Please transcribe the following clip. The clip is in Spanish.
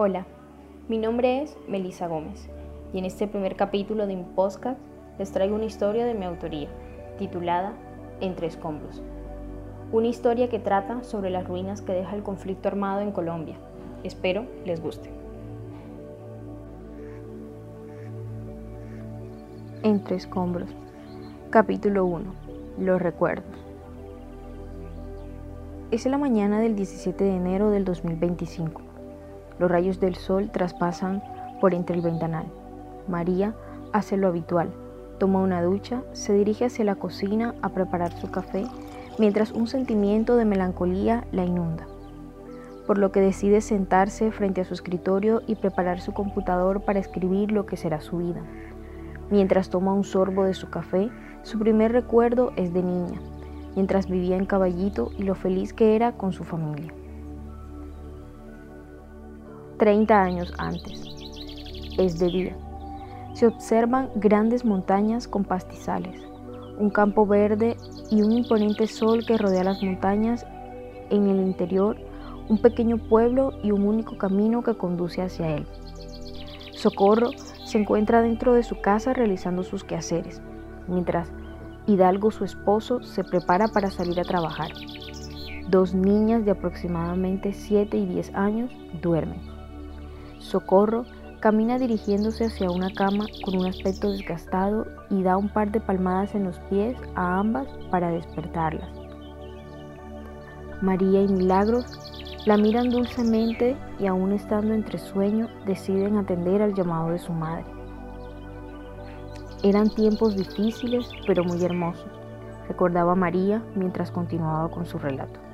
Hola, mi nombre es Melisa Gómez y en este primer capítulo de mi podcast les traigo una historia de mi autoría, titulada Entre escombros. Una historia que trata sobre las ruinas que deja el conflicto armado en Colombia. Espero les guste. Entre escombros. Capítulo 1. Los recuerdos. Es la mañana del 17 de enero del 2025. Los rayos del sol traspasan por entre el ventanal. María hace lo habitual. Toma una ducha, se dirige hacia la cocina a preparar su café, mientras un sentimiento de melancolía la inunda. Por lo que decide sentarse frente a su escritorio y preparar su computador para escribir lo que será su vida. Mientras toma un sorbo de su café, su primer recuerdo es de niña, mientras vivía en Caballito y lo feliz que era con su familia. 30 años antes. Es de día. Se observan grandes montañas con pastizales, un campo verde y un imponente sol que rodea las montañas. En el interior, un pequeño pueblo y un único camino que conduce hacia él. Socorro se encuentra dentro de su casa realizando sus quehaceres, mientras Hidalgo, su esposo, se prepara para salir a trabajar. Dos niñas de aproximadamente 7 y 10 años duermen. Socorro camina dirigiéndose hacia una cama con un aspecto desgastado y da un par de palmadas en los pies a ambas para despertarlas. María y Milagros la miran dulcemente y aún estando entre sueño deciden atender al llamado de su madre. Eran tiempos difíciles pero muy hermosos, recordaba María mientras continuaba con su relato.